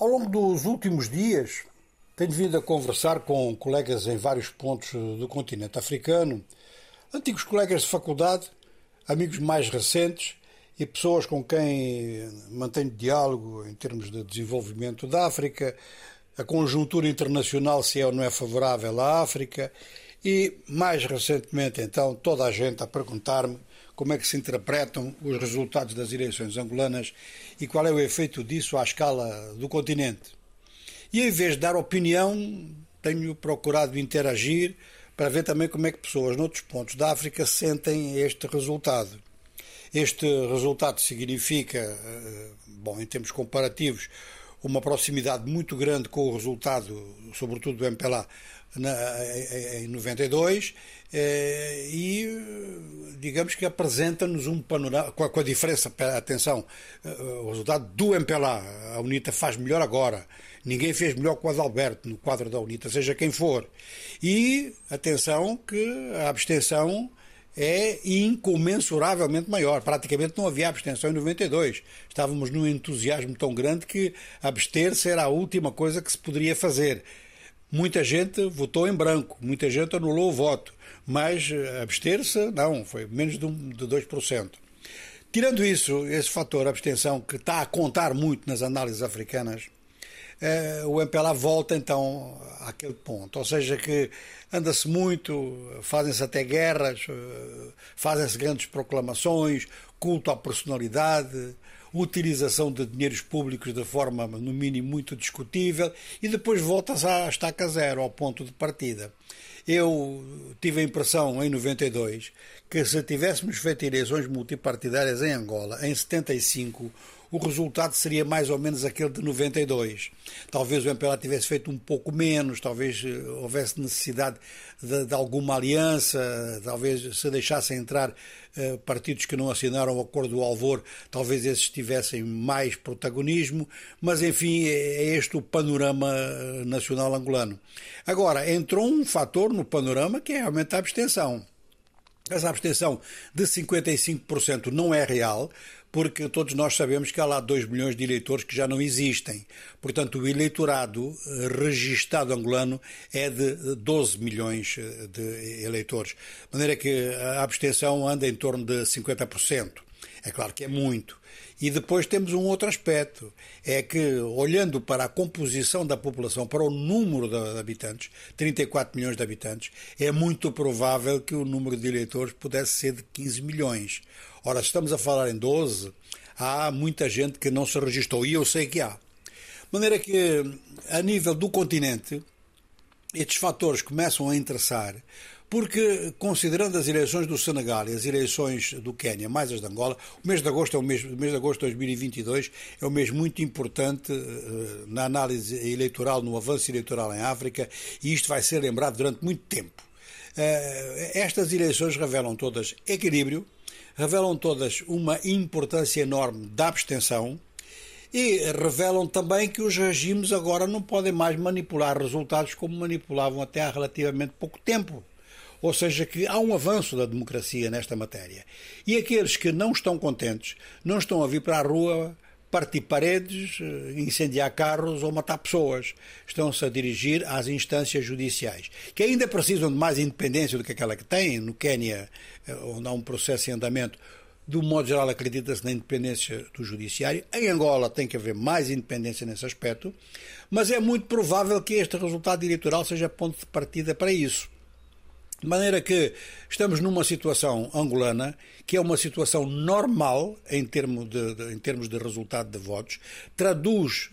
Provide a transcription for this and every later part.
Ao longo dos últimos dias, tenho vindo a conversar com colegas em vários pontos do continente africano, antigos colegas de faculdade, amigos mais recentes e pessoas com quem mantenho diálogo em termos de desenvolvimento da África, a conjuntura internacional se é ou não é favorável à África. E, mais recentemente, então, toda a gente a perguntar-me como é que se interpretam os resultados das eleições angolanas e qual é o efeito disso à escala do continente. E em vez de dar opinião, tenho procurado interagir para ver também como é que pessoas noutros pontos da África sentem este resultado. Este resultado significa, eh, bom, em termos comparativos, uma proximidade muito grande com o resultado, sobretudo do MPLA, na, em 92 eh, e digamos que apresenta-nos um panorama com a, com a, diferença, atenção, eh, o resultado do MPLA, a UNITA faz melhor agora, ninguém fez melhor que o Adalberto no quadro da UNITA, seja quem for. E atenção que a abstenção é incomensuravelmente maior. Praticamente não havia abstenção em 92. Estávamos num entusiasmo tão grande que abster-se era a última coisa que se poderia fazer. Muita gente votou em branco, muita gente anulou o voto, mas eh, abster-se, não, foi menos de, um, de 2%. Tirando isso, esse fator abstenção que está a contar muito nas análises africanas, eh, o MPLA volta então àquele ponto. Ou seja, que anda-se muito, fazem-se até guerras, eh, fazem-se grandes proclamações, culto à personalidade, utilização de dinheiros públicos de forma, no mínimo, muito discutível, e depois volta-se à estaca zero, ao ponto de partida. Eu tive a impressão, em 92, que se tivéssemos feito eleições multipartidárias em Angola, em 75, o resultado seria mais ou menos aquele de 92. Talvez o MPLA tivesse feito um pouco menos, talvez eh, houvesse necessidade de, de alguma aliança, talvez se deixassem entrar eh, partidos que não assinaram o Acordo do Alvor, talvez esses tivessem mais protagonismo, mas enfim, é, é este o panorama eh, nacional angolano. Agora, entrou um fator no panorama que é aumentar a abstenção. Essa abstenção de 55% não é real, porque todos nós sabemos que há lá 2 milhões de eleitores que já não existem. Portanto, o eleitorado eh, registado angolano é de 12 milhões eh, de eleitores. De maneira que a abstenção anda em torno de 50%. É claro que é muito. E depois temos um outro aspecto, é que olhando para a composição da população, para o número de habitantes, 34 milhões de habitantes, é muito provável que o número de eleitores pudesse ser de 15 milhões. Ora, estamos a falar em 12, há muita gente que não se registrou, e eu sei que há. De maneira que, a nível do continente, estes fatores começam a interessar, porque, considerando as eleições do Senegal e as eleições do Quênia, mais as de Angola, o mês de agosto, é o mês, o mês de agosto de 2022 é um mês muito importante uh, na análise eleitoral, no avanço eleitoral em África, e isto vai ser lembrado durante muito tempo. Uh, estas eleições revelam todas equilíbrio, revelam todas uma importância enorme da abstenção e revelam também que os regimes agora não podem mais manipular resultados como manipulavam até há relativamente pouco tempo. Ou seja, que há um avanço da democracia nesta matéria. E aqueles que não estão contentes não estão a vir para a rua partir paredes, eh, incendiar carros ou matar pessoas. Estão-se a dirigir às instâncias judiciais, que ainda precisam de mais independência do que aquela que têm. No Quênia, eh, onde há um processo em andamento, do modo geral acredita-se na independência do judiciário. Em Angola tem que haver mais independência nesse aspecto, mas é muito provável que este resultado eleitoral seja ponto de partida para isso. De maneira que estamos numa situação angolana que é uma situação normal em termos de, de, em termos de resultado de votos, traduz,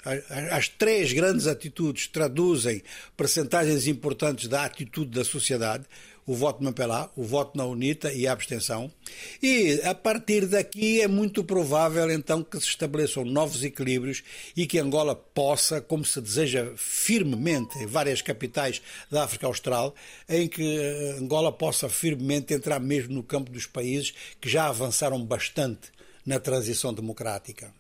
as três grandes atitudes traduzem percentagens importantes da atitude da sociedade, o voto no MPLA, o voto na UNITA e a abstenção. E a partir daqui é muito provável então que se estabeleçam novos equilíbrios e que Angola possa, como se deseja firmemente em várias capitais da África Austral, em que eh, Angola possa firmemente entrar mesmo no campo dos países que já avançaram bastante na transição democrática.